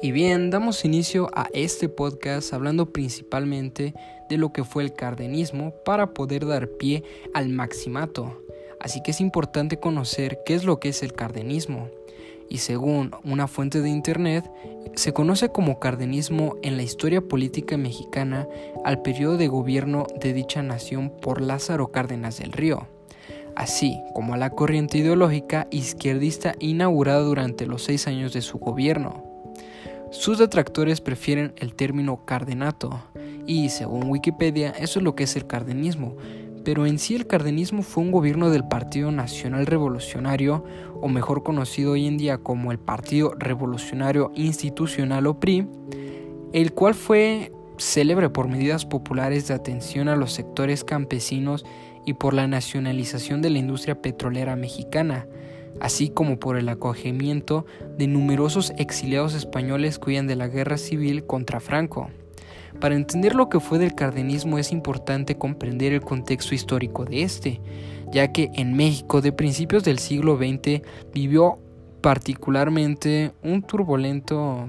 Y bien, damos inicio a este podcast hablando principalmente de lo que fue el cardenismo para poder dar pie al maximato. Así que es importante conocer qué es lo que es el cardenismo. Y según una fuente de internet, se conoce como cardenismo en la historia política mexicana al periodo de gobierno de dicha nación por Lázaro Cárdenas del Río, así como a la corriente ideológica izquierdista inaugurada durante los seis años de su gobierno. Sus detractores prefieren el término cardenato, y según Wikipedia eso es lo que es el cardenismo, pero en sí el cardenismo fue un gobierno del Partido Nacional Revolucionario, o mejor conocido hoy en día como el Partido Revolucionario Institucional o PRI, el cual fue célebre por medidas populares de atención a los sectores campesinos y por la nacionalización de la industria petrolera mexicana, así como por el acogimiento de numerosos exiliados españoles que huían de la guerra civil contra Franco. Para entender lo que fue del cardenismo es importante comprender el contexto histórico de este, ya que en México de principios del siglo XX vivió particularmente un turbulento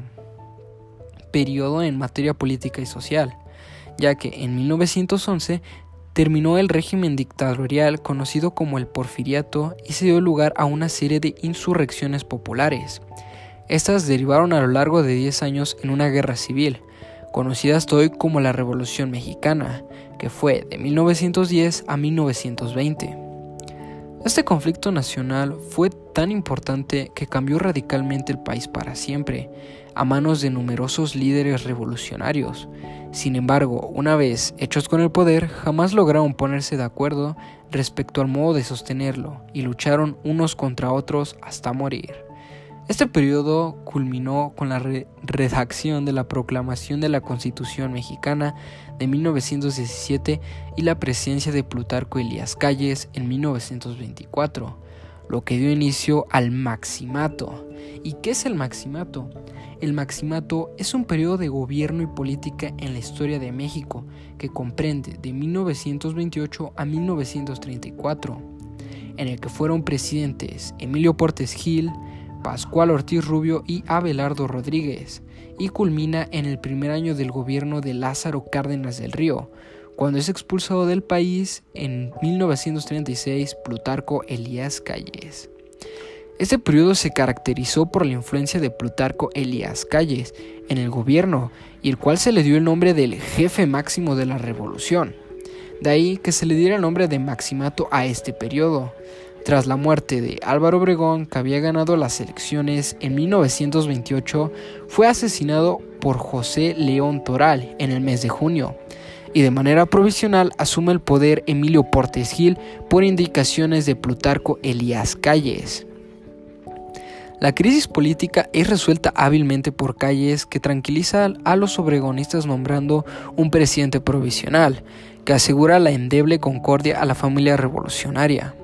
periodo en materia política y social, ya que en 1911 terminó el régimen dictatorial conocido como el porfiriato y se dio lugar a una serie de insurrecciones populares. Estas derivaron a lo largo de 10 años en una guerra civil, conocida hasta hoy como la Revolución Mexicana, que fue de 1910 a 1920. Este conflicto nacional fue tan importante que cambió radicalmente el país para siempre, a manos de numerosos líderes revolucionarios. Sin embargo, una vez hechos con el poder, jamás lograron ponerse de acuerdo respecto al modo de sostenerlo y lucharon unos contra otros hasta morir. Este periodo culminó con la redacción de la proclamación de la Constitución mexicana de 1917 y la presencia de Plutarco Elías Calles en 1924, lo que dio inicio al maximato. ¿Y qué es el maximato? El maximato es un periodo de gobierno y política en la historia de México que comprende de 1928 a 1934, en el que fueron presidentes Emilio Portes Gil, Pascual Ortiz Rubio y Abelardo Rodríguez, y culmina en el primer año del gobierno de Lázaro Cárdenas del Río, cuando es expulsado del país en 1936 Plutarco Elías Calles. Este periodo se caracterizó por la influencia de Plutarco Elías Calles en el gobierno y el cual se le dio el nombre del jefe máximo de la revolución. De ahí que se le diera el nombre de Maximato a este periodo. Tras la muerte de Álvaro Obregón, que había ganado las elecciones en 1928, fue asesinado por José León Toral en el mes de junio, y de manera provisional asume el poder Emilio Portes Gil por indicaciones de Plutarco Elías Calles. La crisis política es resuelta hábilmente por Calles que tranquiliza a los obregonistas nombrando un presidente provisional que asegura la endeble concordia a la familia revolucionaria.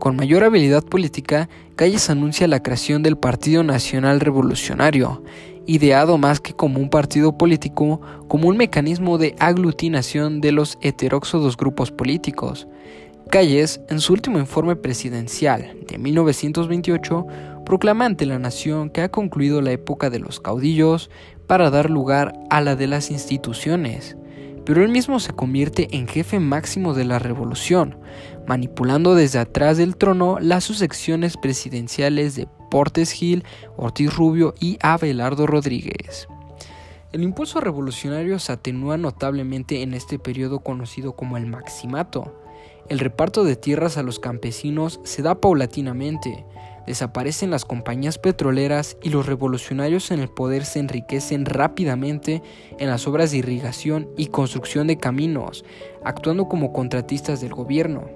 Con mayor habilidad política, Calles anuncia la creación del Partido Nacional Revolucionario, ideado más que como un partido político, como un mecanismo de aglutinación de los heteróxodos grupos políticos. Calles, en su último informe presidencial de 1928, proclama ante la nación que ha concluido la época de los caudillos para dar lugar a la de las instituciones pero él mismo se convierte en jefe máximo de la revolución, manipulando desde atrás del trono las sucesiones presidenciales de Portes Gil, Ortiz Rubio y Abelardo Rodríguez. El impulso revolucionario se atenúa notablemente en este periodo conocido como el Maximato. El reparto de tierras a los campesinos se da paulatinamente, desaparecen las compañías petroleras y los revolucionarios en el poder se enriquecen rápidamente en las obras de irrigación y construcción de caminos, actuando como contratistas del gobierno.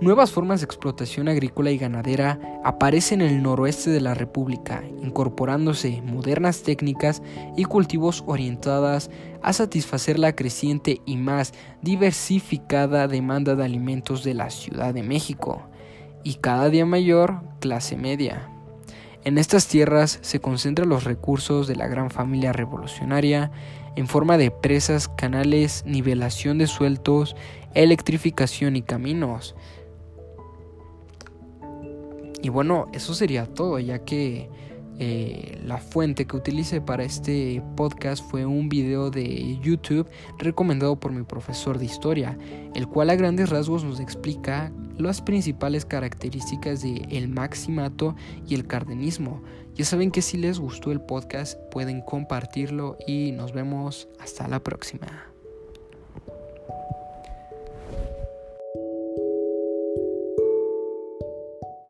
Nuevas formas de explotación agrícola y ganadera aparecen en el noroeste de la República, incorporándose modernas técnicas y cultivos orientadas a satisfacer la creciente y más diversificada demanda de alimentos de la Ciudad de México y cada día mayor clase media. En estas tierras se concentran los recursos de la gran familia revolucionaria en forma de presas, canales, nivelación de sueltos, electrificación y caminos. Y bueno, eso sería todo, ya que Eh, la fuente que utilicé para este podcast fue un video de YouTube recomendado por mi profesor de historia, el cual a grandes rasgos nos explica las principales características de el maximato y el cardenismo. Ya saben que si les gustó el podcast pueden compartirlo y nos vemos hasta la próxima.